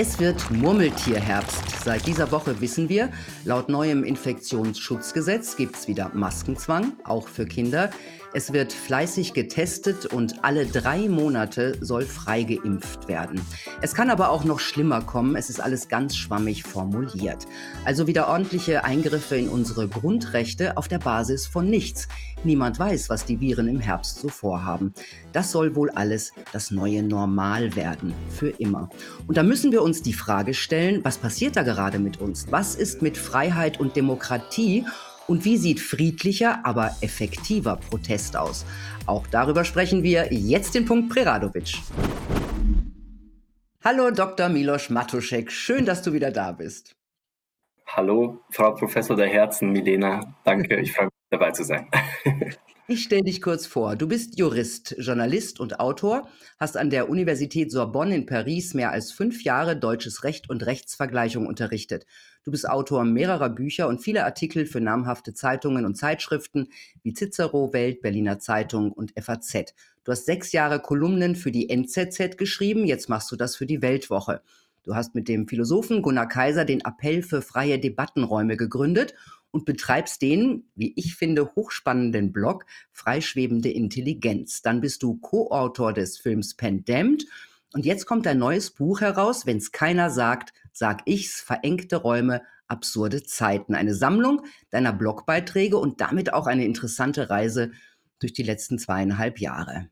Es wird Murmeltierherbst. Seit dieser Woche wissen wir, laut neuem Infektionsschutzgesetz gibt es wieder Maskenzwang, auch für Kinder. Es wird fleißig getestet und alle drei Monate soll frei geimpft werden. Es kann aber auch noch schlimmer kommen. Es ist alles ganz schwammig formuliert. Also wieder ordentliche Eingriffe in unsere Grundrechte auf der Basis von nichts. Niemand weiß, was die Viren im Herbst so vorhaben. Das soll wohl alles das neue Normal werden. Für immer. Und da müssen wir uns die Frage stellen, was passiert da gerade mit uns? Was ist mit Freiheit und Demokratie? Und wie sieht friedlicher, aber effektiver Protest aus? Auch darüber sprechen wir jetzt den Punkt Preradovic. Hallo Dr. Milos Matuszek, schön, dass du wieder da bist. Hallo, Frau Professor der Herzen, Milena. Danke, ich freue mich dabei zu sein. Ich stelle dich kurz vor. Du bist Jurist, Journalist und Autor, hast an der Universität Sorbonne in Paris mehr als fünf Jahre deutsches Recht und Rechtsvergleichung unterrichtet. Du bist Autor mehrerer Bücher und viele Artikel für namhafte Zeitungen und Zeitschriften wie Cicero, Welt, Berliner Zeitung und FAZ. Du hast sechs Jahre Kolumnen für die NZZ geschrieben, jetzt machst du das für die Weltwoche. Du hast mit dem Philosophen Gunnar Kaiser den Appell für freie Debattenräume gegründet und betreibst den, wie ich finde, hochspannenden Blog Freischwebende Intelligenz. Dann bist du Co-Autor des Films Pandemd. Und jetzt kommt ein neues Buch heraus, wenn's keiner sagt, sag ich's, verengte Räume, absurde Zeiten. Eine Sammlung deiner Blogbeiträge und damit auch eine interessante Reise durch die letzten zweieinhalb Jahre.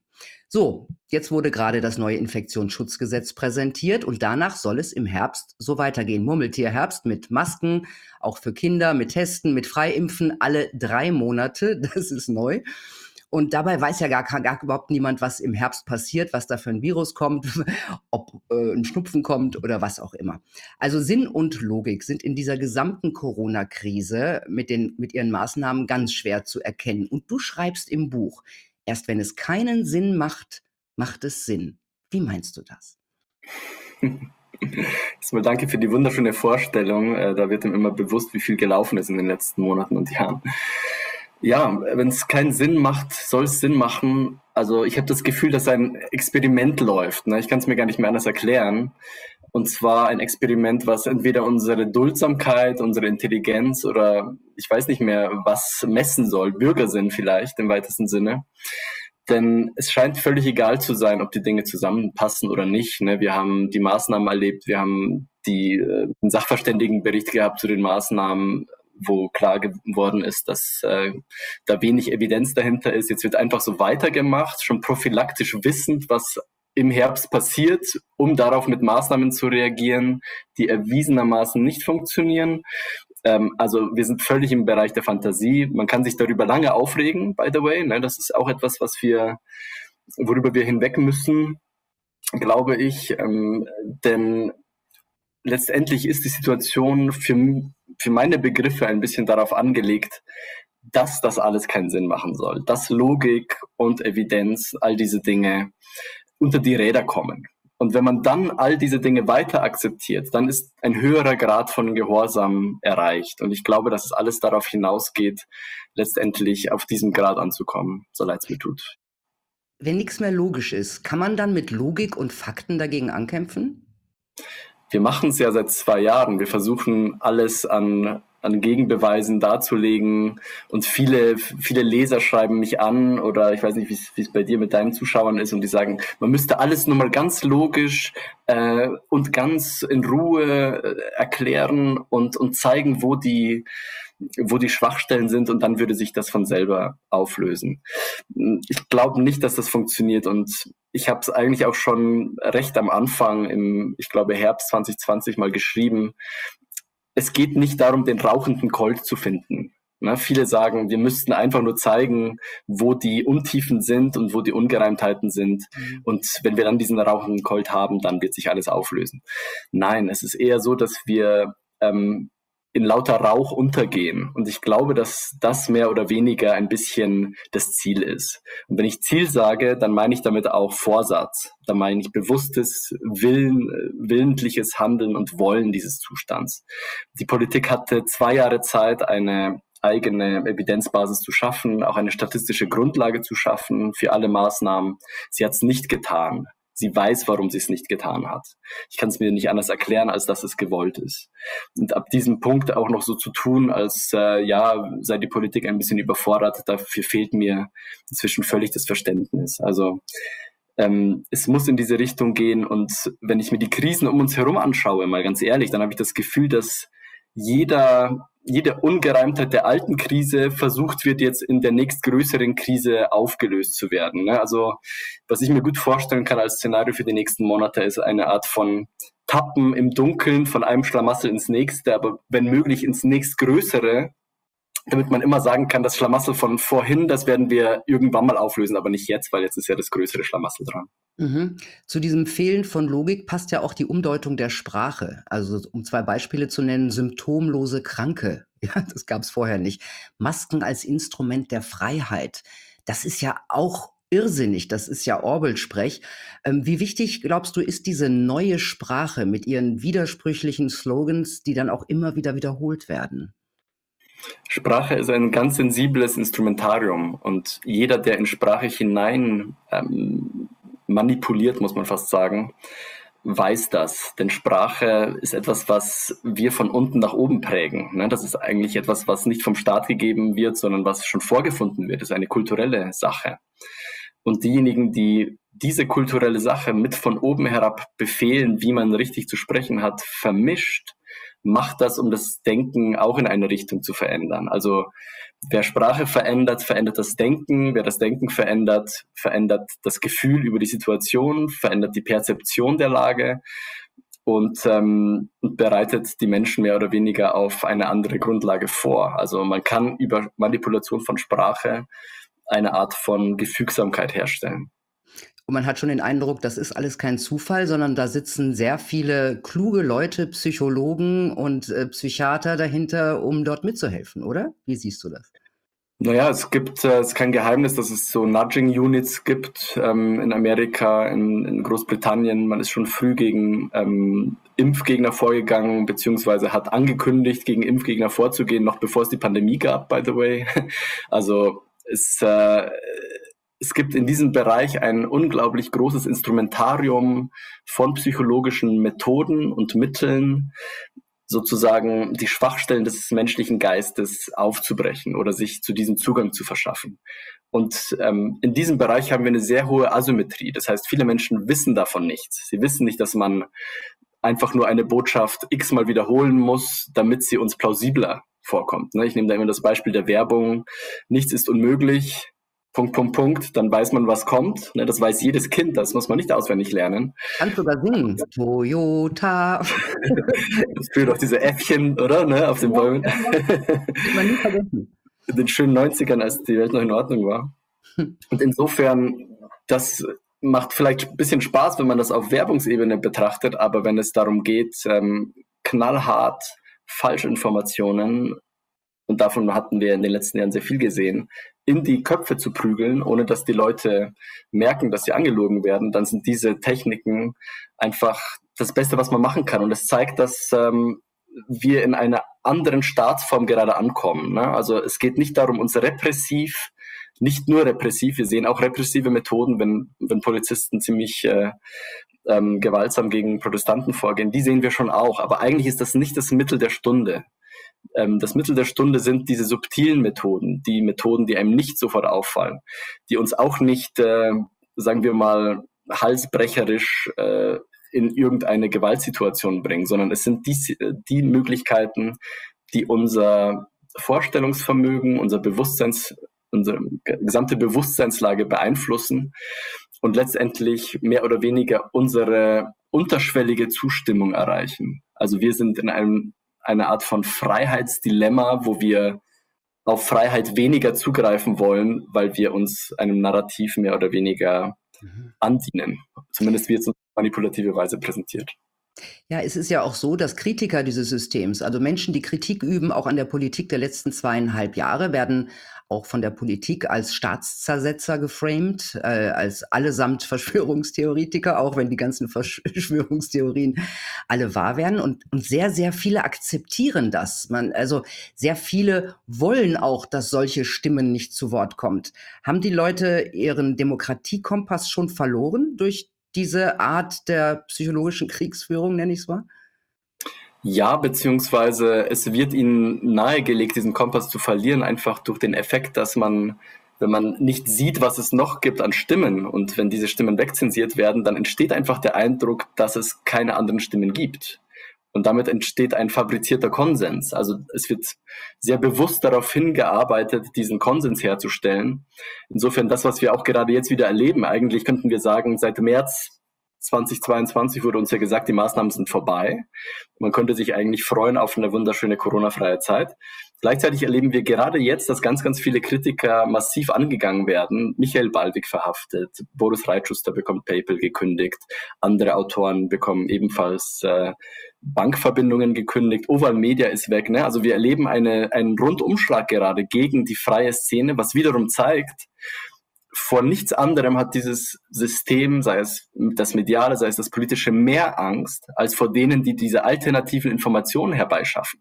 So, jetzt wurde gerade das neue Infektionsschutzgesetz präsentiert und danach soll es im Herbst so weitergehen. Murmeltierherbst mit Masken, auch für Kinder, mit Testen, mit Freiimpfen, alle drei Monate. Das ist neu. Und dabei weiß ja gar, gar überhaupt niemand, was im Herbst passiert, was da für ein Virus kommt, ob äh, ein Schnupfen kommt oder was auch immer. Also Sinn und Logik sind in dieser gesamten Corona-Krise mit, mit ihren Maßnahmen ganz schwer zu erkennen. Und du schreibst im Buch, erst wenn es keinen Sinn macht, macht es Sinn. Wie meinst du das? Erstmal danke für die wunderschöne Vorstellung. Äh, da wird ihm immer bewusst, wie viel gelaufen ist in den letzten Monaten und Jahren. Ja, wenn es keinen Sinn macht, soll es Sinn machen. Also ich habe das Gefühl, dass ein Experiment läuft. Ne? Ich kann es mir gar nicht mehr anders erklären. Und zwar ein Experiment, was entweder unsere Duldsamkeit, unsere Intelligenz oder ich weiß nicht mehr, was messen soll. Bürgersinn vielleicht im weitesten Sinne. Denn es scheint völlig egal zu sein, ob die Dinge zusammenpassen oder nicht. Ne? Wir haben die Maßnahmen erlebt, wir haben die, äh, den Sachverständigenbericht gehabt zu den Maßnahmen wo klar geworden ist, dass äh, da wenig Evidenz dahinter ist. Jetzt wird einfach so weitergemacht, schon prophylaktisch wissend, was im Herbst passiert, um darauf mit Maßnahmen zu reagieren, die erwiesenermaßen nicht funktionieren. Ähm, also wir sind völlig im Bereich der Fantasie. Man kann sich darüber lange aufregen, by the way. Ne? Das ist auch etwas, was wir, worüber wir hinweg müssen, glaube ich. Ähm, denn letztendlich ist die Situation für, für meine Begriffe ein bisschen darauf angelegt, dass das alles keinen Sinn machen soll, dass Logik und Evidenz, all diese Dinge unter die Räder kommen. Und wenn man dann all diese Dinge weiter akzeptiert, dann ist ein höherer Grad von Gehorsam erreicht. Und ich glaube, dass es alles darauf hinausgeht, letztendlich auf diesem Grad anzukommen, so leid es mir tut. Wenn nichts mehr logisch ist, kann man dann mit Logik und Fakten dagegen ankämpfen? Wir machen es ja seit zwei Jahren. Wir versuchen alles an, an Gegenbeweisen darzulegen und viele, viele Leser schreiben mich an oder ich weiß nicht, wie es bei dir mit deinen Zuschauern ist und die sagen, man müsste alles nur mal ganz logisch äh, und ganz in Ruhe äh, erklären und, und zeigen, wo die, wo die Schwachstellen sind und dann würde sich das von selber auflösen. Ich glaube nicht, dass das funktioniert und ich habe es eigentlich auch schon recht am Anfang im, ich glaube, Herbst 2020 mal geschrieben. Es geht nicht darum, den rauchenden Colt zu finden. Na, viele sagen, wir müssten einfach nur zeigen, wo die Untiefen sind und wo die Ungereimtheiten sind. Mhm. Und wenn wir dann diesen rauchenden Colt haben, dann wird sich alles auflösen. Nein, es ist eher so, dass wir ähm, in lauter Rauch untergehen. Und ich glaube, dass das mehr oder weniger ein bisschen das Ziel ist. Und wenn ich Ziel sage, dann meine ich damit auch Vorsatz. Da meine ich bewusstes Willen, willentliches Handeln und Wollen dieses Zustands. Die Politik hatte zwei Jahre Zeit, eine eigene Evidenzbasis zu schaffen, auch eine statistische Grundlage zu schaffen für alle Maßnahmen. Sie hat es nicht getan. Sie weiß, warum sie es nicht getan hat. Ich kann es mir nicht anders erklären, als dass es gewollt ist. Und ab diesem Punkt auch noch so zu tun, als äh, ja, sei die Politik ein bisschen überfordert, dafür fehlt mir inzwischen völlig das Verständnis. Also ähm, es muss in diese Richtung gehen. Und wenn ich mir die Krisen um uns herum anschaue, mal ganz ehrlich, dann habe ich das Gefühl, dass jeder, jede Ungereimtheit der alten Krise versucht wird, jetzt in der nächstgrößeren Krise aufgelöst zu werden. Ne? Also was ich mir gut vorstellen kann als Szenario für die nächsten Monate, ist eine Art von Tappen im Dunkeln von einem Schlamassel ins nächste, aber wenn möglich ins nächstgrößere, damit man immer sagen kann, das Schlamassel von vorhin, das werden wir irgendwann mal auflösen, aber nicht jetzt, weil jetzt ist ja das größere Schlamassel dran. Mhm. Zu diesem Fehlen von Logik passt ja auch die Umdeutung der Sprache. Also um zwei Beispiele zu nennen, symptomlose Kranke. Ja, das gab es vorher nicht. Masken als Instrument der Freiheit. Das ist ja auch irrsinnig. Das ist ja Orwell-Sprech. Ähm, wie wichtig, glaubst du, ist diese neue Sprache mit ihren widersprüchlichen Slogans, die dann auch immer wieder wiederholt werden? Sprache ist ein ganz sensibles Instrumentarium und jeder, der in Sprache hinein ähm, manipuliert, muss man fast sagen, weiß das. Denn Sprache ist etwas, was wir von unten nach oben prägen. Ne? Das ist eigentlich etwas, was nicht vom Staat gegeben wird, sondern was schon vorgefunden wird. Das ist eine kulturelle Sache. Und diejenigen, die diese kulturelle Sache mit von oben herab befehlen, wie man richtig zu sprechen hat, vermischt, macht das, um das Denken auch in eine Richtung zu verändern. Also wer Sprache verändert, verändert das Denken. Wer das Denken verändert, verändert das Gefühl über die Situation, verändert die Perzeption der Lage und, ähm, bereitet die Menschen mehr oder weniger auf eine andere Grundlage vor. Also man kann über Manipulation von Sprache eine Art von Gefügsamkeit herstellen. Und man hat schon den Eindruck, das ist alles kein Zufall, sondern da sitzen sehr viele kluge Leute, Psychologen und äh, Psychiater dahinter, um dort mitzuhelfen, oder? Wie siehst du das? Naja, es gibt, äh, es ist kein Geheimnis, dass es so Nudging-Units gibt ähm, in Amerika, in, in, Großbritannien. Man ist schon früh gegen ähm, Impfgegner vorgegangen, beziehungsweise hat angekündigt, gegen Impfgegner vorzugehen, noch bevor es die Pandemie gab, by the way. Also es, äh, es gibt in diesem Bereich ein unglaublich großes Instrumentarium von psychologischen Methoden und Mitteln, sozusagen die Schwachstellen des menschlichen Geistes aufzubrechen oder sich zu diesem Zugang zu verschaffen. Und ähm, in diesem Bereich haben wir eine sehr hohe Asymmetrie. Das heißt, viele Menschen wissen davon nichts. Sie wissen nicht, dass man einfach nur eine Botschaft x-mal wiederholen muss, damit sie uns plausibler vorkommt. Ne? Ich nehme da immer das Beispiel der Werbung. Nichts ist unmöglich. Punkt, Punkt, Punkt, dann weiß man, was kommt. Ne, das weiß jedes Kind, das muss man nicht auswendig lernen. Kannst sogar singen. Toyota. das führt auch diese Äffchen, oder? Ne, auf den Bäumen. man nie vergessen. In den schönen 90ern, als die Welt noch in Ordnung war. Und insofern, das macht vielleicht ein bisschen Spaß, wenn man das auf Werbungsebene betrachtet, aber wenn es darum geht, ähm, knallhart Falschinformationen, und davon hatten wir in den letzten Jahren sehr viel gesehen, in die Köpfe zu prügeln, ohne dass die Leute merken, dass sie angelogen werden, dann sind diese Techniken einfach das Beste, was man machen kann. Und es zeigt, dass ähm, wir in einer anderen Staatsform gerade ankommen. Ne? Also es geht nicht darum, uns repressiv, nicht nur repressiv, wir sehen auch repressive Methoden, wenn, wenn Polizisten ziemlich äh, ähm, gewaltsam gegen Protestanten vorgehen, die sehen wir schon auch. Aber eigentlich ist das nicht das Mittel der Stunde ähm, das Mittel der Stunde sind diese subtilen Methoden, die Methoden, die einem nicht sofort auffallen, die uns auch nicht, äh, sagen wir mal, halsbrecherisch äh, in irgendeine Gewaltsituation bringen, sondern es sind die, die Möglichkeiten, die unser Vorstellungsvermögen, unser Bewusstseins, unsere gesamte Bewusstseinslage beeinflussen und letztendlich mehr oder weniger unsere unterschwellige Zustimmung erreichen. Also wir sind in einem eine Art von Freiheitsdilemma, wo wir auf Freiheit weniger zugreifen wollen, weil wir uns einem Narrativ mehr oder weniger mhm. andienen. Zumindest wird es uns manipulative Weise präsentiert. Ja, es ist ja auch so, dass Kritiker dieses Systems, also Menschen, die Kritik üben, auch an der Politik der letzten zweieinhalb Jahre, werden auch von der Politik als Staatszersetzer geframed, äh, als allesamt Verschwörungstheoretiker, auch wenn die ganzen Verschwörungstheorien alle wahr werden. Und, und sehr, sehr viele akzeptieren das. Man, also sehr viele wollen auch, dass solche Stimmen nicht zu Wort kommt. Haben die Leute ihren Demokratiekompass schon verloren durch diese Art der psychologischen Kriegsführung, nenne ich es mal? Ja, beziehungsweise es wird ihnen nahegelegt, diesen Kompass zu verlieren, einfach durch den Effekt, dass man, wenn man nicht sieht, was es noch gibt an Stimmen und wenn diese Stimmen wegzensiert werden, dann entsteht einfach der Eindruck, dass es keine anderen Stimmen gibt. Und damit entsteht ein fabrizierter Konsens. Also es wird sehr bewusst darauf hingearbeitet, diesen Konsens herzustellen. Insofern das, was wir auch gerade jetzt wieder erleben, eigentlich könnten wir sagen, seit März 2022 wurde uns ja gesagt, die Maßnahmen sind vorbei. Man könnte sich eigentlich freuen auf eine wunderschöne Corona-freie Zeit. Gleichzeitig erleben wir gerade jetzt, dass ganz, ganz viele Kritiker massiv angegangen werden. Michael Baldwig verhaftet, Boris Reitschuster bekommt PayPal gekündigt, andere Autoren bekommen ebenfalls äh, Bankverbindungen gekündigt, Oval Media ist weg. Ne? Also wir erleben eine, einen Rundumschlag gerade gegen die freie Szene, was wiederum zeigt, vor nichts anderem hat dieses System, sei es das Mediale, sei es das Politische, mehr Angst als vor denen, die diese alternativen Informationen herbeischaffen.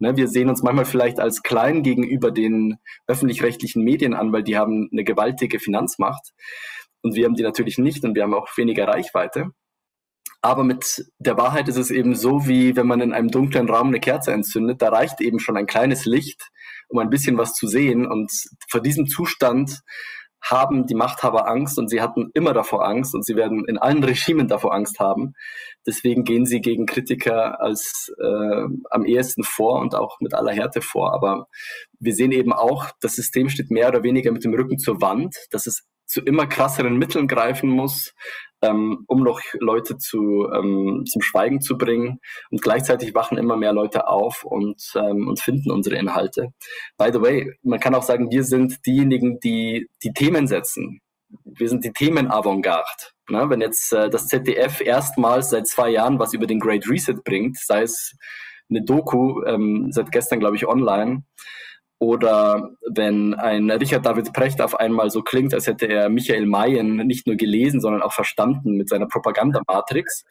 Ne, wir sehen uns manchmal vielleicht als klein gegenüber den öffentlich-rechtlichen Medien an, weil die haben eine gewaltige Finanzmacht und wir haben die natürlich nicht und wir haben auch weniger Reichweite. Aber mit der Wahrheit ist es eben so, wie wenn man in einem dunklen Raum eine Kerze entzündet, da reicht eben schon ein kleines Licht, um ein bisschen was zu sehen. Und vor diesem Zustand haben die Machthaber Angst und sie hatten immer davor Angst und sie werden in allen Regimen davor Angst haben. Deswegen gehen sie gegen Kritiker als äh, am ehesten vor und auch mit aller Härte vor. Aber wir sehen eben auch, das System steht mehr oder weniger mit dem Rücken zur Wand, dass es zu immer krasseren Mitteln greifen muss, ähm, um noch Leute zu, ähm, zum Schweigen zu bringen. Und gleichzeitig wachen immer mehr Leute auf und, ähm, und finden unsere Inhalte. By the way, man kann auch sagen, wir sind diejenigen, die die Themen setzen. Wir sind die Themen-Avantgarde. Ne? Wenn jetzt äh, das ZDF erstmals seit zwei Jahren was über den Great Reset bringt, sei es eine Doku, ähm, seit gestern, glaube ich, online, oder wenn ein Richard David Precht auf einmal so klingt, als hätte er Michael Mayen nicht nur gelesen, sondern auch verstanden mit seiner Propagandamatrix.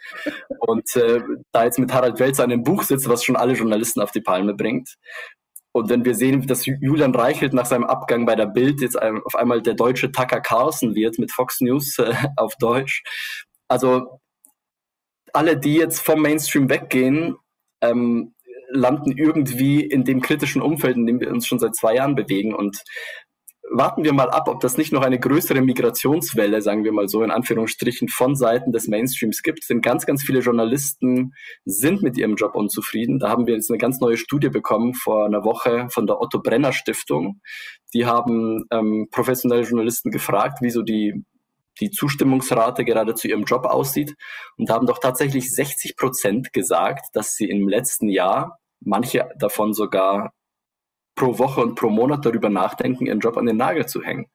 Und äh, da jetzt mit Harald Welzer an einem Buch sitzt, was schon alle Journalisten auf die Palme bringt. Und wenn wir sehen, dass Julian Reichelt nach seinem Abgang bei der Bild jetzt auf einmal der deutsche Tucker Carlson wird mit Fox News äh, auf Deutsch. Also alle, die jetzt vom Mainstream weggehen, ähm, landen irgendwie in dem kritischen Umfeld, in dem wir uns schon seit zwei Jahren bewegen. Und warten wir mal ab, ob das nicht noch eine größere Migrationswelle, sagen wir mal so in Anführungsstrichen, von Seiten des Mainstreams gibt. Denn ganz, ganz viele Journalisten sind mit ihrem Job unzufrieden. Da haben wir jetzt eine ganz neue Studie bekommen vor einer Woche von der Otto Brenner Stiftung. Die haben ähm, professionelle Journalisten gefragt, wieso die die Zustimmungsrate gerade zu ihrem Job aussieht und haben doch tatsächlich 60 Prozent gesagt, dass sie im letzten Jahr manche davon sogar pro Woche und pro Monat darüber nachdenken, ihren Job an den Nagel zu hängen.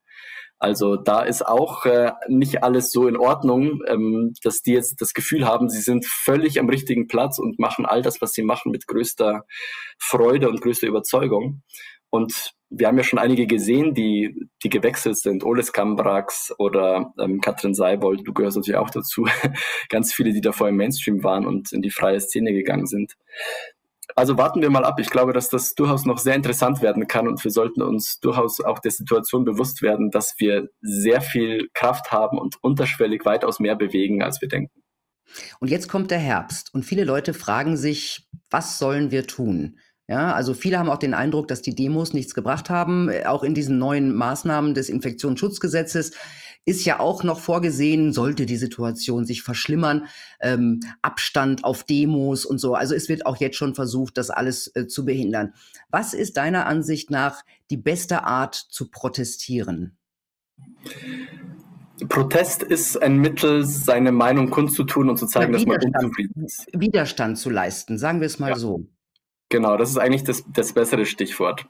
Also da ist auch äh, nicht alles so in Ordnung, ähm, dass die jetzt das Gefühl haben, sie sind völlig am richtigen Platz und machen all das, was sie machen, mit größter Freude und größter Überzeugung. Und wir haben ja schon einige gesehen, die, die gewechselt sind. Oles Kambrax oder ähm, Katrin Seibold, du gehörst natürlich auch dazu. Ganz viele, die davor im Mainstream waren und in die freie Szene gegangen sind. Also warten wir mal ab. Ich glaube, dass das durchaus noch sehr interessant werden kann und wir sollten uns durchaus auch der Situation bewusst werden, dass wir sehr viel Kraft haben und unterschwellig weitaus mehr bewegen, als wir denken. Und jetzt kommt der Herbst und viele Leute fragen sich, was sollen wir tun? Ja, also viele haben auch den Eindruck, dass die Demos nichts gebracht haben. Auch in diesen neuen Maßnahmen des Infektionsschutzgesetzes ist ja auch noch vorgesehen, sollte die Situation sich verschlimmern, ähm, Abstand auf Demos und so. Also es wird auch jetzt schon versucht, das alles äh, zu behindern. Was ist deiner Ansicht nach die beste Art zu protestieren? Protest ist ein Mittel, seine Meinung kundzutun und zu zeigen, dass man unzufrieden ist. Widerstand zu leisten, sagen wir es mal ja. so. Genau, das ist eigentlich das, das bessere Stichwort.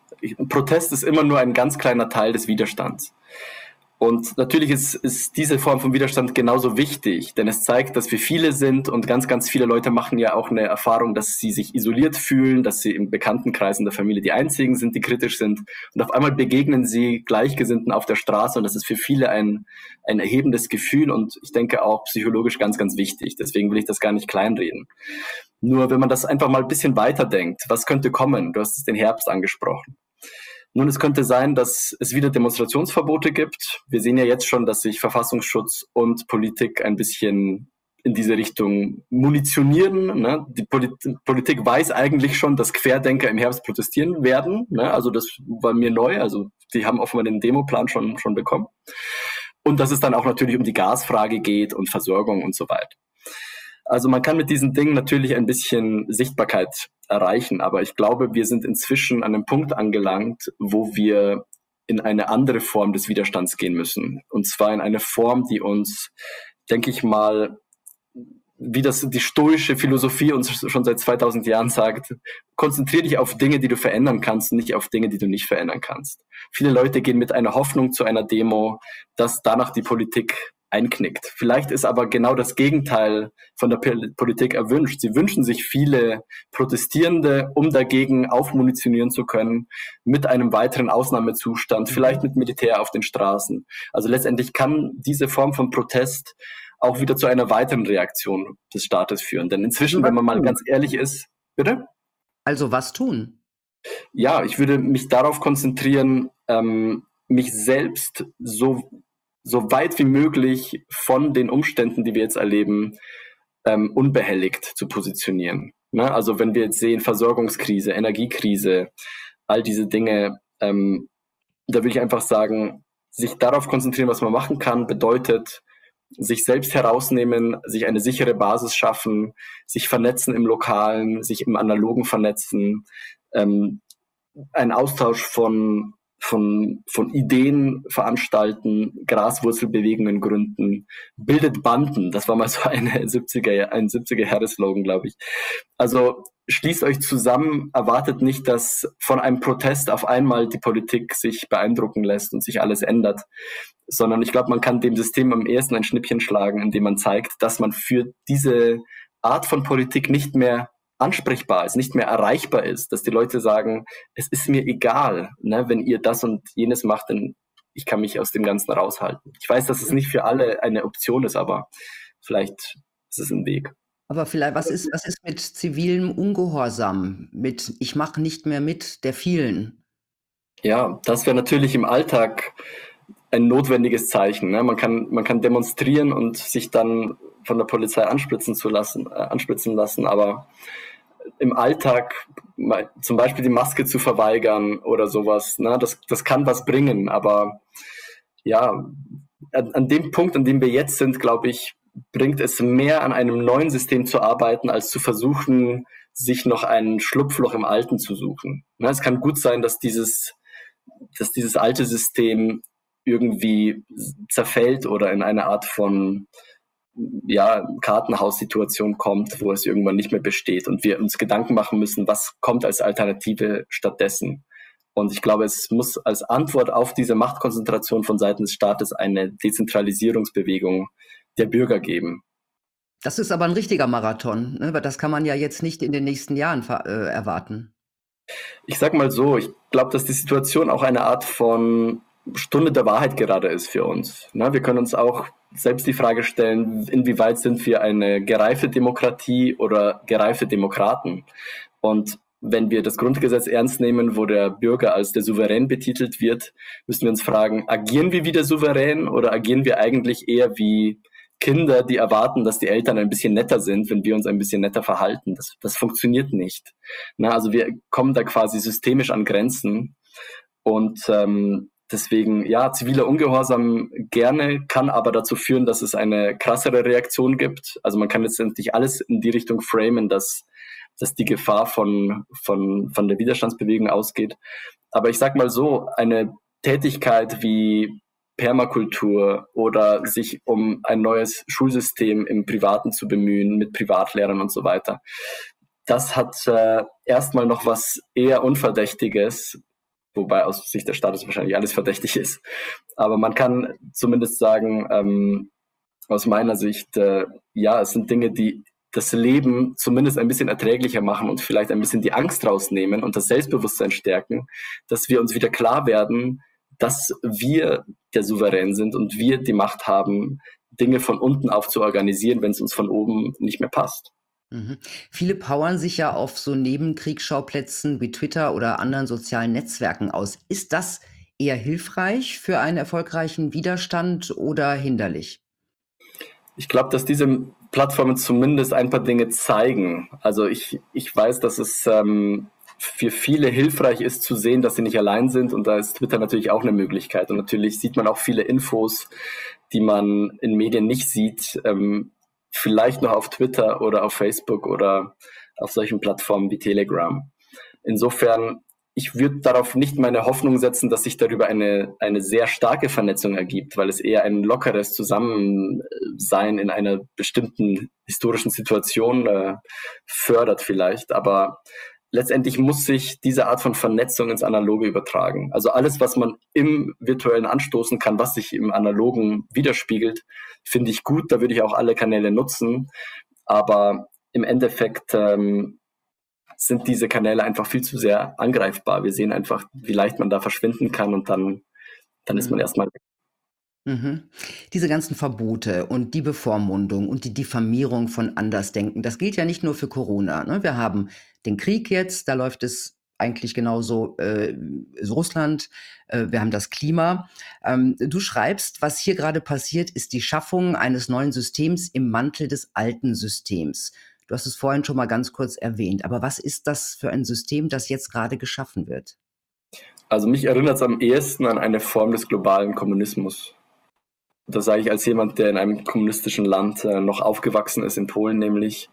Protest ist immer nur ein ganz kleiner Teil des Widerstands. Und natürlich ist, ist diese Form von Widerstand genauso wichtig, denn es zeigt, dass wir viele sind und ganz, ganz viele Leute machen ja auch eine Erfahrung, dass sie sich isoliert fühlen, dass sie im Bekanntenkreis in der Familie die einzigen sind, die kritisch sind. Und auf einmal begegnen sie Gleichgesinnten auf der Straße und das ist für viele ein, ein erhebendes Gefühl und ich denke auch psychologisch ganz, ganz wichtig. Deswegen will ich das gar nicht kleinreden. Nur wenn man das einfach mal ein bisschen weiterdenkt, was könnte kommen? Du hast den Herbst angesprochen. Nun, es könnte sein, dass es wieder Demonstrationsverbote gibt. Wir sehen ja jetzt schon, dass sich Verfassungsschutz und Politik ein bisschen in diese Richtung munitionieren. Ne? Die Polit Politik weiß eigentlich schon, dass Querdenker im Herbst protestieren werden. Ne? Also das war mir neu. Also die haben offenbar den Demoplan schon, schon bekommen. Und dass es dann auch natürlich um die Gasfrage geht und Versorgung und so weiter. Also man kann mit diesen Dingen natürlich ein bisschen Sichtbarkeit erreichen, aber ich glaube, wir sind inzwischen an einem Punkt angelangt, wo wir in eine andere Form des Widerstands gehen müssen. Und zwar in eine Form, die uns, denke ich mal, wie das die stoische Philosophie uns schon seit 2000 Jahren sagt, konzentriere dich auf Dinge, die du verändern kannst, nicht auf Dinge, die du nicht verändern kannst. Viele Leute gehen mit einer Hoffnung zu einer Demo, dass danach die Politik einknickt. Vielleicht ist aber genau das Gegenteil von der Politik erwünscht. Sie wünschen sich viele Protestierende, um dagegen aufmunitionieren zu können, mit einem weiteren Ausnahmezustand, vielleicht mit Militär auf den Straßen. Also letztendlich kann diese Form von Protest auch wieder zu einer weiteren Reaktion des Staates führen. Denn inzwischen, wenn man mal ganz ehrlich ist, bitte? Also was tun? Ja, ich würde mich darauf konzentrieren, ähm, mich selbst so, so weit wie möglich von den Umständen, die wir jetzt erleben, ähm, unbehelligt zu positionieren. Ne? Also wenn wir jetzt sehen, Versorgungskrise, Energiekrise, all diese Dinge, ähm, da würde ich einfach sagen, sich darauf konzentrieren, was man machen kann, bedeutet, sich selbst herausnehmen, sich eine sichere Basis schaffen, sich vernetzen im Lokalen, sich im Analogen vernetzen, ähm, einen Austausch von, von, von Ideen veranstalten, Graswurzelbewegungen gründen, bildet Banden. Das war mal so eine 70er, ein 70er Jahre Slogan, glaube ich. Also schließt euch zusammen, erwartet nicht, dass von einem Protest auf einmal die Politik sich beeindrucken lässt und sich alles ändert, sondern ich glaube, man kann dem System am ehesten ein Schnippchen schlagen, indem man zeigt, dass man für diese Art von Politik nicht mehr ansprechbar ist, nicht mehr erreichbar ist, dass die Leute sagen, es ist mir egal, ne, wenn ihr das und jenes macht, denn ich kann mich aus dem Ganzen raushalten. Ich weiß, dass es nicht für alle eine Option ist, aber vielleicht ist es ein Weg. Aber vielleicht, was ist, was ist mit zivilem Ungehorsam, mit ich mache nicht mehr mit der vielen? Ja, das wäre natürlich im Alltag ein notwendiges Zeichen. Ne? Man, kann, man kann demonstrieren und sich dann von der Polizei anspritzen zu lassen, äh, anspritzen lassen, aber im Alltag zum Beispiel die Maske zu verweigern oder sowas, ne? das, das kann was bringen, aber ja, an, an dem Punkt, an dem wir jetzt sind, glaube ich, bringt es mehr an einem neuen System zu arbeiten, als zu versuchen, sich noch ein Schlupfloch im Alten zu suchen. Es kann gut sein, dass dieses, dass dieses alte System irgendwie zerfällt oder in eine Art von ja, Kartenhaussituation kommt, wo es irgendwann nicht mehr besteht und wir uns Gedanken machen müssen, was kommt als Alternative stattdessen. Und ich glaube, es muss als Antwort auf diese Machtkonzentration von Seiten des Staates eine Dezentralisierungsbewegung der Bürger geben. Das ist aber ein richtiger Marathon, ne? weil das kann man ja jetzt nicht in den nächsten Jahren äh, erwarten. Ich sag mal so, ich glaube, dass die Situation auch eine Art von Stunde der Wahrheit gerade ist für uns. Ne? Wir können uns auch selbst die Frage stellen, inwieweit sind wir eine gereifte Demokratie oder gereifte Demokraten? Und wenn wir das Grundgesetz ernst nehmen, wo der Bürger als der Souverän betitelt wird, müssen wir uns fragen, agieren wir wie der Souverän oder agieren wir eigentlich eher wie Kinder, die erwarten, dass die Eltern ein bisschen netter sind, wenn wir uns ein bisschen netter verhalten. Das, das funktioniert nicht. Na, also wir kommen da quasi systemisch an Grenzen. Und ähm, deswegen, ja, ziviler Ungehorsam gerne, kann aber dazu führen, dass es eine krassere Reaktion gibt. Also man kann letztendlich alles in die Richtung framen, dass, dass die Gefahr von, von, von der Widerstandsbewegung ausgeht. Aber ich sag mal so, eine Tätigkeit wie Permakultur oder sich um ein neues Schulsystem im Privaten zu bemühen mit Privatlehrern und so weiter. Das hat äh, erstmal noch was eher Unverdächtiges, wobei aus Sicht des Staates wahrscheinlich alles verdächtig ist. Aber man kann zumindest sagen, ähm, aus meiner Sicht, äh, ja, es sind Dinge, die das Leben zumindest ein bisschen erträglicher machen und vielleicht ein bisschen die Angst rausnehmen und das Selbstbewusstsein stärken, dass wir uns wieder klar werden, dass wir der Souverän sind und wir die Macht haben, Dinge von unten auf zu organisieren, wenn es uns von oben nicht mehr passt. Mhm. Viele powern sich ja auf so Nebenkriegsschauplätzen wie Twitter oder anderen sozialen Netzwerken aus. Ist das eher hilfreich für einen erfolgreichen Widerstand oder hinderlich? Ich glaube, dass diese Plattformen zumindest ein paar Dinge zeigen. Also ich, ich weiß, dass es ähm, für viele hilfreich ist zu sehen, dass sie nicht allein sind und da ist Twitter natürlich auch eine Möglichkeit. Und natürlich sieht man auch viele Infos, die man in Medien nicht sieht. Ähm, vielleicht noch auf Twitter oder auf Facebook oder auf solchen Plattformen wie Telegram. Insofern, ich würde darauf nicht meine Hoffnung setzen, dass sich darüber eine, eine sehr starke Vernetzung ergibt, weil es eher ein lockeres Zusammensein in einer bestimmten historischen Situation äh, fördert vielleicht. Aber letztendlich muss sich diese Art von Vernetzung ins Analoge übertragen. Also alles, was man im virtuellen anstoßen kann, was sich im Analogen widerspiegelt, finde ich gut. Da würde ich auch alle Kanäle nutzen. Aber im Endeffekt ähm, sind diese Kanäle einfach viel zu sehr angreifbar. Wir sehen einfach, wie leicht man da verschwinden kann und dann, dann ist man mhm. erstmal weg. Mhm. Diese ganzen Verbote und die Bevormundung und die Diffamierung von Andersdenken, das gilt ja nicht nur für Corona. Ne? Wir haben den Krieg jetzt, da läuft es eigentlich genauso äh, Russland, äh, wir haben das Klima. Ähm, du schreibst, was hier gerade passiert, ist die Schaffung eines neuen Systems im Mantel des alten Systems. Du hast es vorhin schon mal ganz kurz erwähnt, aber was ist das für ein System, das jetzt gerade geschaffen wird? Also mich erinnert es am ehesten an eine Form des globalen Kommunismus. Das sage ich als jemand, der in einem kommunistischen Land äh, noch aufgewachsen ist, in Polen nämlich.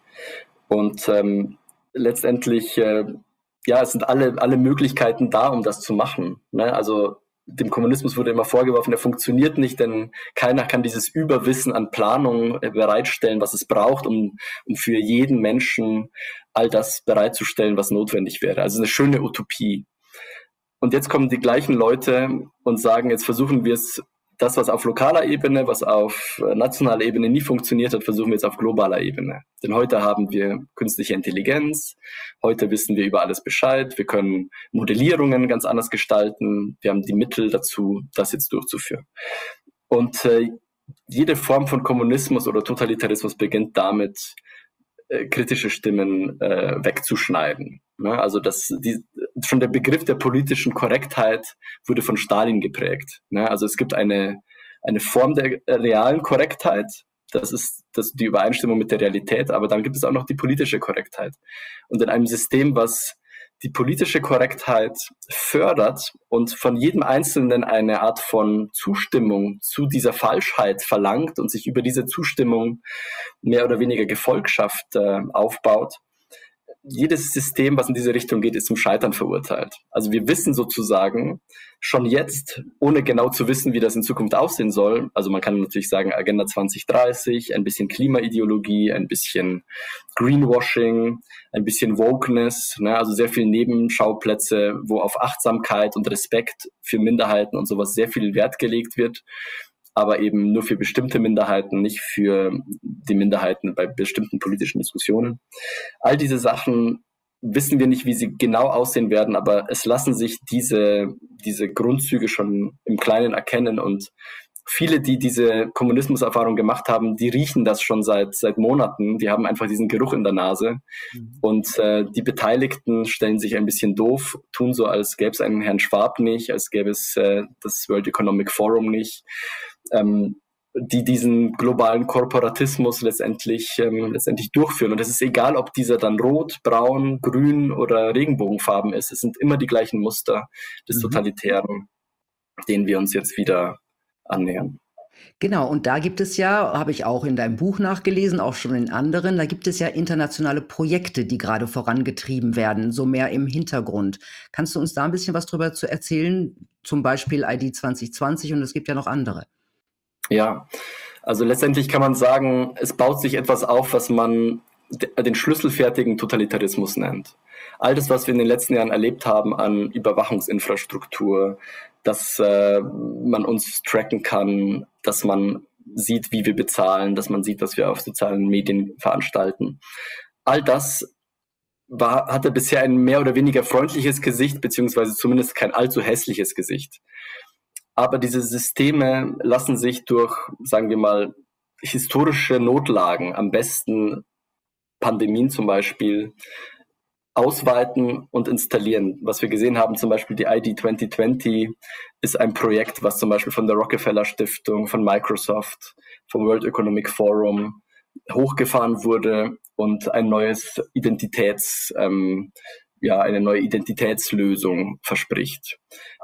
Und ähm, letztendlich, äh, ja, es sind alle, alle Möglichkeiten da, um das zu machen. Ne? Also dem Kommunismus wurde immer vorgeworfen, er funktioniert nicht, denn keiner kann dieses Überwissen an Planung äh, bereitstellen, was es braucht, um, um für jeden Menschen all das bereitzustellen, was notwendig wäre. Also eine schöne Utopie. Und jetzt kommen die gleichen Leute und sagen, jetzt versuchen wir es das, was auf lokaler Ebene, was auf äh, nationaler Ebene nie funktioniert hat, versuchen wir jetzt auf globaler Ebene. Denn heute haben wir künstliche Intelligenz, heute wissen wir über alles Bescheid, wir können Modellierungen ganz anders gestalten, wir haben die Mittel dazu, das jetzt durchzuführen. Und äh, jede Form von Kommunismus oder Totalitarismus beginnt damit, äh, kritische Stimmen äh, wegzuschneiden. Ne? Also das, die, schon der Begriff der politischen Korrektheit wurde von Stalin geprägt. Ne? Also es gibt eine, eine Form der realen Korrektheit, das ist das, die Übereinstimmung mit der Realität, aber dann gibt es auch noch die politische Korrektheit. Und in einem System, was die politische Korrektheit fördert und von jedem Einzelnen eine Art von Zustimmung zu dieser Falschheit verlangt und sich über diese Zustimmung mehr oder weniger Gefolgschaft äh, aufbaut, jedes System, was in diese Richtung geht, ist zum Scheitern verurteilt. Also wir wissen sozusagen schon jetzt, ohne genau zu wissen, wie das in Zukunft aussehen soll, also man kann natürlich sagen Agenda 2030, ein bisschen Klimaideologie, ein bisschen Greenwashing, ein bisschen Wokeness, ne, also sehr viele Nebenschauplätze, wo auf Achtsamkeit und Respekt für Minderheiten und sowas sehr viel Wert gelegt wird aber eben nur für bestimmte Minderheiten, nicht für die Minderheiten bei bestimmten politischen Diskussionen. All diese Sachen wissen wir nicht, wie sie genau aussehen werden, aber es lassen sich diese, diese Grundzüge schon im Kleinen erkennen und viele, die diese Kommunismuserfahrung gemacht haben, die riechen das schon seit, seit Monaten. Die haben einfach diesen Geruch in der Nase. Mhm. Und äh, die Beteiligten stellen sich ein bisschen doof, tun so, als gäbe es einen Herrn Schwab nicht, als gäbe es äh, das World Economic Forum nicht ähm, die diesen globalen Korporatismus letztendlich, ähm, letztendlich durchführen. Und es ist egal, ob dieser dann rot, braun, grün oder Regenbogenfarben ist. Es sind immer die gleichen Muster des mhm. Totalitären, denen wir uns jetzt wieder annähern. Genau, und da gibt es ja, habe ich auch in deinem Buch nachgelesen, auch schon in anderen, da gibt es ja internationale Projekte, die gerade vorangetrieben werden, so mehr im Hintergrund. Kannst du uns da ein bisschen was drüber zu erzählen? Zum Beispiel ID 2020 und es gibt ja noch andere. Ja, also letztendlich kann man sagen, es baut sich etwas auf, was man den schlüsselfertigen Totalitarismus nennt. All das, was wir in den letzten Jahren erlebt haben an Überwachungsinfrastruktur, dass äh, man uns tracken kann, dass man sieht, wie wir bezahlen, dass man sieht, was wir auf sozialen Medien veranstalten. All das war, hatte bisher ein mehr oder weniger freundliches Gesicht, beziehungsweise zumindest kein allzu hässliches Gesicht. Aber diese Systeme lassen sich durch, sagen wir mal, historische Notlagen am besten Pandemien zum Beispiel ausweiten und installieren. Was wir gesehen haben, zum Beispiel die ID 2020 ist ein Projekt, was zum Beispiel von der Rockefeller Stiftung, von Microsoft, vom World Economic Forum hochgefahren wurde und ein neues Identitäts, ähm, ja, eine neue Identitätslösung verspricht.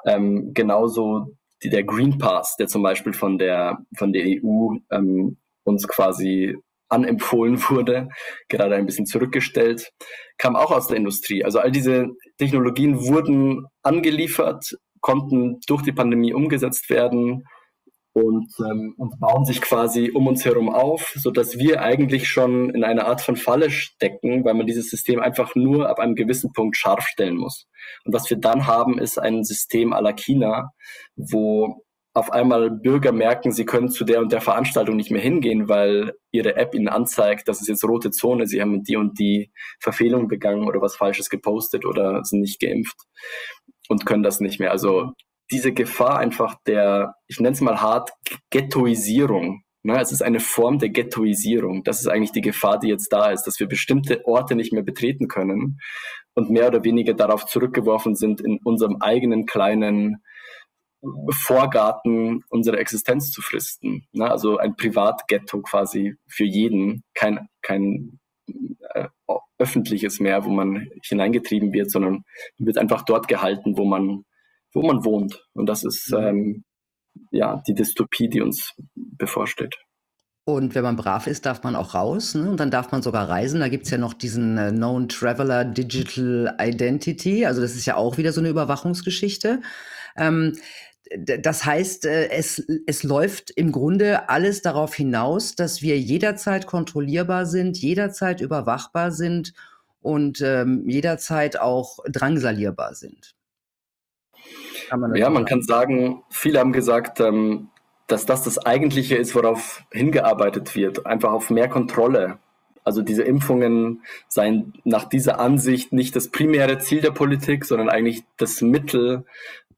Ähm, genauso die, der Green Pass, der zum Beispiel von der, von der EU ähm, uns quasi anempfohlen wurde, gerade ein bisschen zurückgestellt, kam auch aus der Industrie. Also all diese Technologien wurden angeliefert, konnten durch die Pandemie umgesetzt werden und, ähm, und bauen sich quasi um uns herum auf, so dass wir eigentlich schon in einer Art von Falle stecken, weil man dieses System einfach nur ab einem gewissen Punkt scharf stellen muss. Und was wir dann haben, ist ein System à la China, wo auf einmal Bürger merken, sie können zu der und der Veranstaltung nicht mehr hingehen, weil ihre App ihnen anzeigt, das ist jetzt rote Zone, sie haben die und die Verfehlung begangen oder was Falsches gepostet oder sind nicht geimpft und können das nicht mehr. Also diese Gefahr einfach der, ich nenne es mal hart, Ghettoisierung. Ne? Es ist eine Form der Ghettoisierung. Das ist eigentlich die Gefahr, die jetzt da ist, dass wir bestimmte Orte nicht mehr betreten können und mehr oder weniger darauf zurückgeworfen sind, in unserem eigenen kleinen Vorgarten unsere Existenz zu fristen. Ne? Also ein Privatghetto quasi für jeden, kein, kein äh, öffentliches mehr, wo man hineingetrieben wird, sondern wird einfach dort gehalten, wo man, wo man wohnt. Und das ist mhm. ähm, ja die Dystopie, die uns bevorsteht. Und wenn man brav ist, darf man auch raus ne? und dann darf man sogar reisen. Da gibt es ja noch diesen äh, Known Traveler Digital Identity. Also das ist ja auch wieder so eine Überwachungsgeschichte. Ähm, das heißt, äh, es, es läuft im Grunde alles darauf hinaus, dass wir jederzeit kontrollierbar sind, jederzeit überwachbar sind und ähm, jederzeit auch drangsalierbar sind. Man ja, man kann sagen, viele haben gesagt, ähm, dass das das Eigentliche ist, worauf hingearbeitet wird, einfach auf mehr Kontrolle. Also diese Impfungen seien nach dieser Ansicht nicht das primäre Ziel der Politik, sondern eigentlich das Mittel,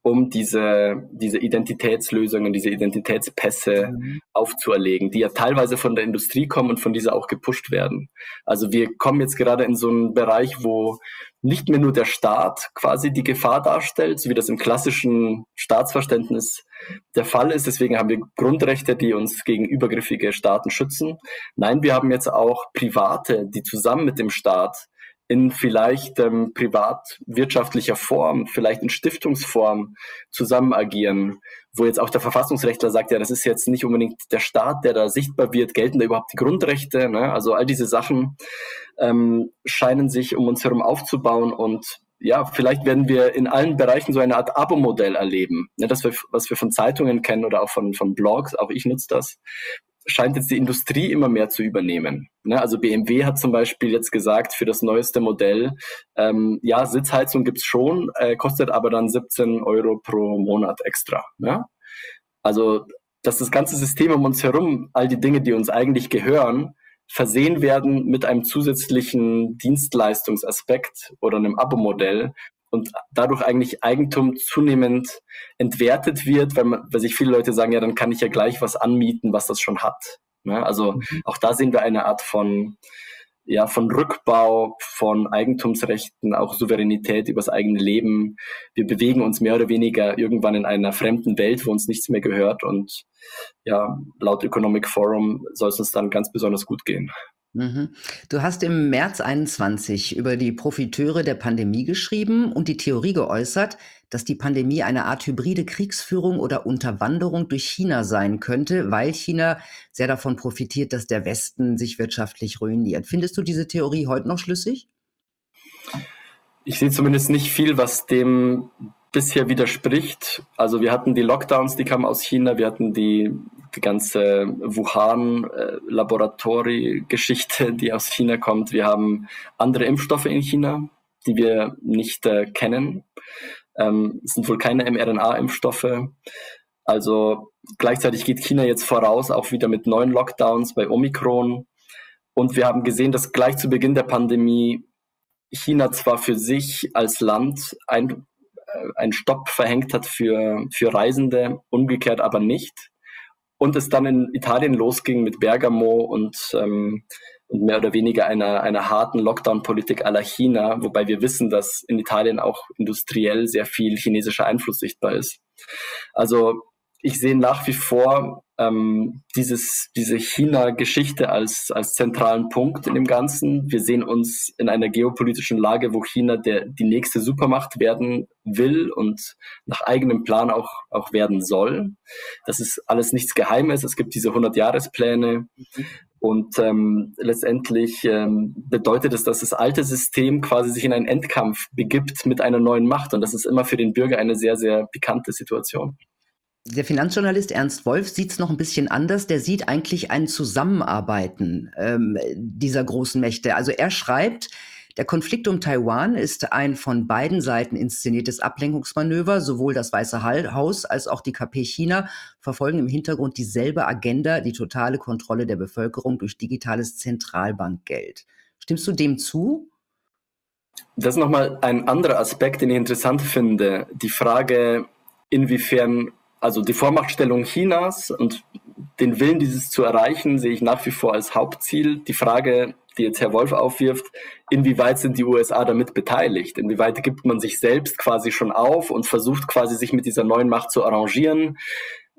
um diese, diese Identitätslösungen, diese Identitätspässe mhm. aufzuerlegen, die ja teilweise von der Industrie kommen und von dieser auch gepusht werden. Also wir kommen jetzt gerade in so einen Bereich, wo nicht mehr nur der Staat quasi die Gefahr darstellt, so wie das im klassischen Staatsverständnis der Fall ist. Deswegen haben wir Grundrechte, die uns gegen übergriffige Staaten schützen. Nein, wir haben jetzt auch Private, die zusammen mit dem Staat in vielleicht ähm, privatwirtschaftlicher Form, vielleicht in Stiftungsform zusammen agieren, wo jetzt auch der Verfassungsrechtler sagt, ja, das ist jetzt nicht unbedingt der Staat, der da sichtbar wird, gelten da überhaupt die Grundrechte, ne? also all diese Sachen ähm, scheinen sich um uns herum aufzubauen und ja, vielleicht werden wir in allen Bereichen so eine Art Abo-Modell erleben, ne, das was wir von Zeitungen kennen oder auch von, von Blogs, auch ich nutze das, scheint jetzt die Industrie immer mehr zu übernehmen. Ne? Also BMW hat zum Beispiel jetzt gesagt für das neueste Modell, ähm, ja, Sitzheizung gibt's schon, äh, kostet aber dann 17 Euro pro Monat extra. Ne? Also, dass das ganze System um uns herum, all die Dinge, die uns eigentlich gehören, versehen werden mit einem zusätzlichen Dienstleistungsaspekt oder einem Abo-Modell, und dadurch eigentlich Eigentum zunehmend entwertet wird, weil, man, weil sich viele Leute sagen, ja, dann kann ich ja gleich was anmieten, was das schon hat. Ne? Also mhm. auch da sehen wir eine Art von, ja, von Rückbau, von Eigentumsrechten, auch Souveränität über das eigene Leben. Wir bewegen uns mehr oder weniger irgendwann in einer fremden Welt, wo uns nichts mehr gehört. Und ja, laut Economic Forum soll es uns dann ganz besonders gut gehen. Mhm. Du hast im März 21 über die Profiteure der Pandemie geschrieben und die Theorie geäußert, dass die Pandemie eine Art hybride Kriegsführung oder Unterwanderung durch China sein könnte, weil China sehr davon profitiert, dass der Westen sich wirtschaftlich ruiniert. Findest du diese Theorie heute noch schlüssig? Ich sehe zumindest nicht viel, was dem bisher widerspricht. Also wir hatten die Lockdowns, die kamen aus China, wir hatten die, die ganze Wuhan-Laboratorie-Geschichte, die aus China kommt. Wir haben andere Impfstoffe in China, die wir nicht äh, kennen. Ähm, es sind wohl keine mRNA-Impfstoffe. Also gleichzeitig geht China jetzt voraus, auch wieder mit neuen Lockdowns bei Omikron. Und wir haben gesehen, dass gleich zu Beginn der Pandemie China zwar für sich als Land ein äh, einen Stopp verhängt hat für, für Reisende, umgekehrt aber nicht. Und es dann in Italien losging mit Bergamo und ähm, mehr oder weniger einer, einer harten Lockdown-Politik aller China, wobei wir wissen, dass in Italien auch industriell sehr viel chinesischer Einfluss sichtbar ist. Also ich sehe nach wie vor ähm, dieses, diese China-Geschichte als, als zentralen Punkt in dem Ganzen. Wir sehen uns in einer geopolitischen Lage, wo China der, die nächste Supermacht werden will und nach eigenem Plan auch, auch werden soll. Das ist alles nichts Geheimes. Es gibt diese 100-Jahrespläne. Mhm. Und ähm, letztendlich ähm, bedeutet es, dass das alte System quasi sich in einen Endkampf begibt mit einer neuen Macht. Und das ist immer für den Bürger eine sehr, sehr pikante Situation. Der Finanzjournalist Ernst Wolf sieht es noch ein bisschen anders. Der sieht eigentlich ein Zusammenarbeiten ähm, dieser großen Mächte. Also er schreibt, der Konflikt um Taiwan ist ein von beiden Seiten inszeniertes Ablenkungsmanöver. Sowohl das Weiße Haus als auch die KP China verfolgen im Hintergrund dieselbe Agenda, die totale Kontrolle der Bevölkerung durch digitales Zentralbankgeld. Stimmst du dem zu? Das ist nochmal ein anderer Aspekt, den ich interessant finde. Die Frage, inwiefern also die Vormachtstellung Chinas und den Willen, dieses zu erreichen, sehe ich nach wie vor als Hauptziel. Die Frage, die jetzt Herr Wolf aufwirft, inwieweit sind die USA damit beteiligt? Inwieweit gibt man sich selbst quasi schon auf und versucht quasi sich mit dieser neuen Macht zu arrangieren?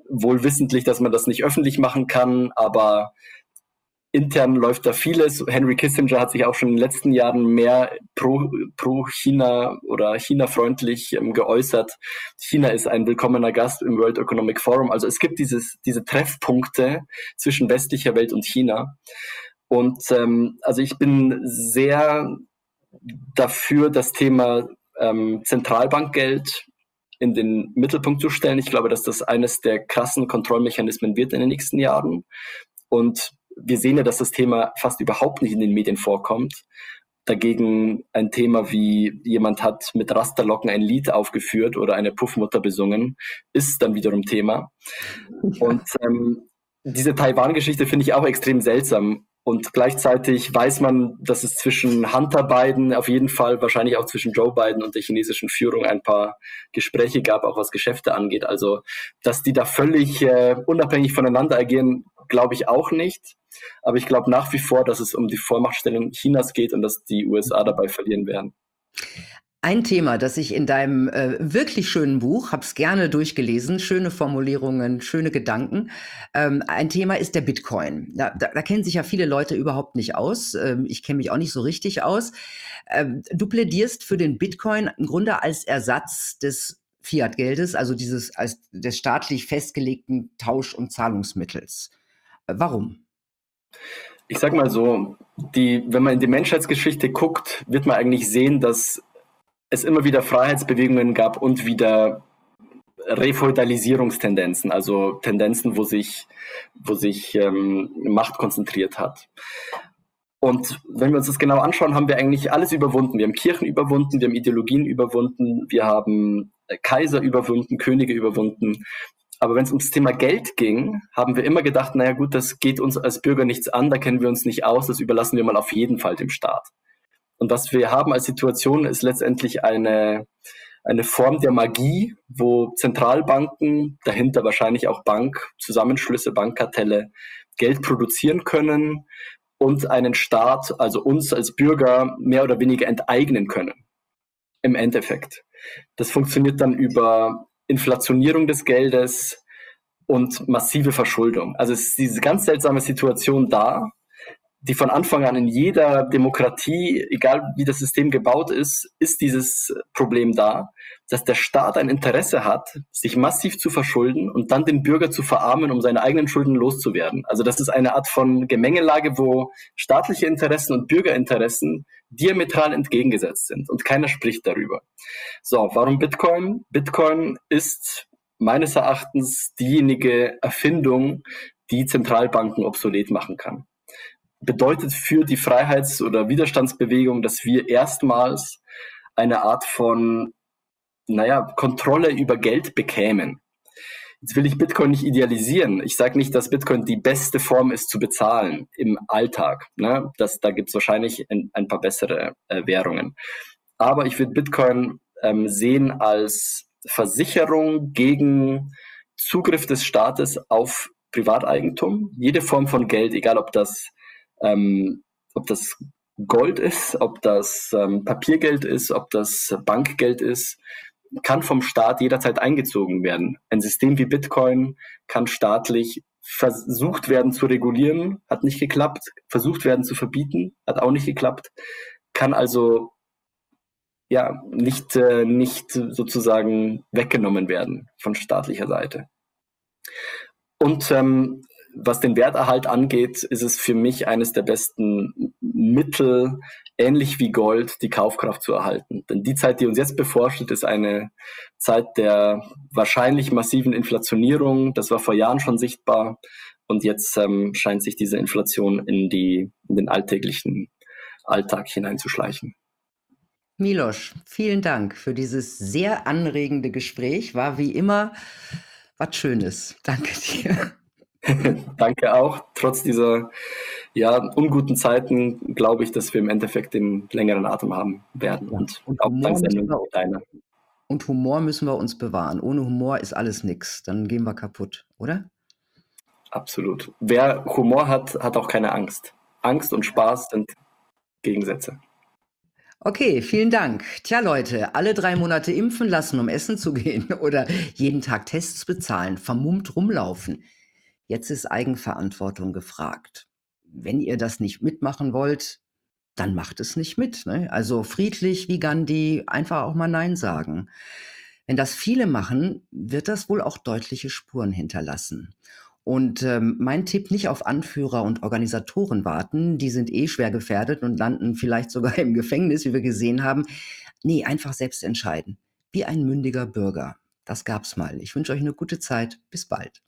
Wohl wissentlich, dass man das nicht öffentlich machen kann, aber intern läuft da vieles. Henry Kissinger hat sich auch schon in den letzten Jahren mehr pro, pro China oder China-freundlich ähm, geäußert. China ist ein willkommener Gast im World Economic Forum. Also es gibt dieses, diese Treffpunkte zwischen westlicher Welt und China. Und ähm, also ich bin sehr dafür, das Thema ähm, Zentralbankgeld in den Mittelpunkt zu stellen. Ich glaube, dass das eines der krassen Kontrollmechanismen wird in den nächsten Jahren. Und wir sehen ja, dass das Thema fast überhaupt nicht in den Medien vorkommt. Dagegen ein Thema wie jemand hat mit Rasterlocken ein Lied aufgeführt oder eine Puffmutter besungen, ist dann wiederum Thema. Und ähm, diese Taiwan-Geschichte finde ich auch extrem seltsam. Und gleichzeitig weiß man, dass es zwischen Hunter Biden, auf jeden Fall wahrscheinlich auch zwischen Joe Biden und der chinesischen Führung ein paar Gespräche gab, auch was Geschäfte angeht. Also, dass die da völlig äh, unabhängig voneinander agieren, glaube ich auch nicht. Aber ich glaube nach wie vor, dass es um die Vormachtstellung Chinas geht und dass die USA dabei verlieren werden. Ein Thema, das ich in deinem äh, wirklich schönen Buch, habe es gerne durchgelesen, schöne Formulierungen, schöne Gedanken. Ähm, ein Thema ist der Bitcoin. Da, da, da, kennen sich ja viele Leute überhaupt nicht aus. Ähm, ich kenne mich auch nicht so richtig aus. Ähm, du plädierst für den Bitcoin im Grunde als Ersatz des Fiat-Geldes, also dieses als des staatlich festgelegten Tausch- und Zahlungsmittels. Äh, warum? Ich sag mal so, die, wenn man in die Menschheitsgeschichte guckt, wird man eigentlich sehen, dass es immer wieder Freiheitsbewegungen gab und wieder Refeudalisierungstendenzen, also Tendenzen, wo sich, wo sich ähm, Macht konzentriert hat. Und wenn wir uns das genau anschauen, haben wir eigentlich alles überwunden. Wir haben Kirchen überwunden, wir haben Ideologien überwunden, wir haben Kaiser überwunden, Könige überwunden. Aber wenn es ums Thema Geld ging, haben wir immer gedacht, naja gut, das geht uns als Bürger nichts an, da kennen wir uns nicht aus, das überlassen wir mal auf jeden Fall dem Staat. Und was wir haben als Situation ist letztendlich eine, eine Form der Magie, wo Zentralbanken, dahinter wahrscheinlich auch Bankzusammenschlüsse, Bankkartelle, Geld produzieren können und einen Staat, also uns als Bürger, mehr oder weniger enteignen können. Im Endeffekt. Das funktioniert dann über Inflationierung des Geldes und massive Verschuldung. Also es ist diese ganz seltsame Situation da, die von Anfang an in jeder Demokratie, egal wie das System gebaut ist, ist dieses Problem da, dass der Staat ein Interesse hat, sich massiv zu verschulden und dann den Bürger zu verarmen, um seine eigenen Schulden loszuwerden. Also das ist eine Art von Gemengelage, wo staatliche Interessen und Bürgerinteressen diametral entgegengesetzt sind und keiner spricht darüber. So, warum Bitcoin? Bitcoin ist meines Erachtens diejenige Erfindung, die Zentralbanken obsolet machen kann bedeutet für die Freiheits- oder Widerstandsbewegung, dass wir erstmals eine Art von, naja, Kontrolle über Geld bekämen. Jetzt will ich Bitcoin nicht idealisieren. Ich sage nicht, dass Bitcoin die beste Form ist zu bezahlen im Alltag. Ne? Das, da gibt es wahrscheinlich ein, ein, paar bessere äh, Währungen. Aber ich würde Bitcoin ähm, sehen als Versicherung gegen Zugriff des Staates auf Privateigentum. Jede Form von Geld, egal ob das ähm, ob das Gold ist, ob das ähm, Papiergeld ist, ob das Bankgeld ist, kann vom Staat jederzeit eingezogen werden. Ein System wie Bitcoin kann staatlich versucht werden zu regulieren, hat nicht geklappt, versucht werden zu verbieten, hat auch nicht geklappt, kann also ja nicht, äh, nicht sozusagen weggenommen werden von staatlicher Seite. Und ähm, was den Werterhalt angeht, ist es für mich eines der besten Mittel, ähnlich wie Gold, die Kaufkraft zu erhalten. Denn die Zeit, die uns jetzt bevorsteht, ist eine Zeit der wahrscheinlich massiven Inflationierung. Das war vor Jahren schon sichtbar. Und jetzt ähm, scheint sich diese Inflation in, die, in den alltäglichen Alltag hineinzuschleichen. Milosch, vielen Dank für dieses sehr anregende Gespräch. War wie immer was Schönes. Danke dir. Danke auch. Trotz dieser ja, unguten Zeiten glaube ich, dass wir im Endeffekt den längeren Atem haben werden. Und, und auch dank Sendung deiner. Und Humor müssen wir uns bewahren. Ohne Humor ist alles nichts. Dann gehen wir kaputt, oder? Absolut. Wer Humor hat, hat auch keine Angst. Angst und Spaß sind Gegensätze. Okay, vielen Dank. Tja, Leute, alle drei Monate impfen lassen, um essen zu gehen oder jeden Tag Tests bezahlen, vermummt rumlaufen. Jetzt ist Eigenverantwortung gefragt. Wenn ihr das nicht mitmachen wollt, dann macht es nicht mit. Ne? Also friedlich wie Gandhi, einfach auch mal Nein sagen. Wenn das viele machen, wird das wohl auch deutliche Spuren hinterlassen. Und ähm, mein Tipp, nicht auf Anführer und Organisatoren warten, die sind eh schwer gefährdet und landen vielleicht sogar im Gefängnis, wie wir gesehen haben. Nee, einfach selbst entscheiden. Wie ein mündiger Bürger. Das gab's mal. Ich wünsche euch eine gute Zeit. Bis bald.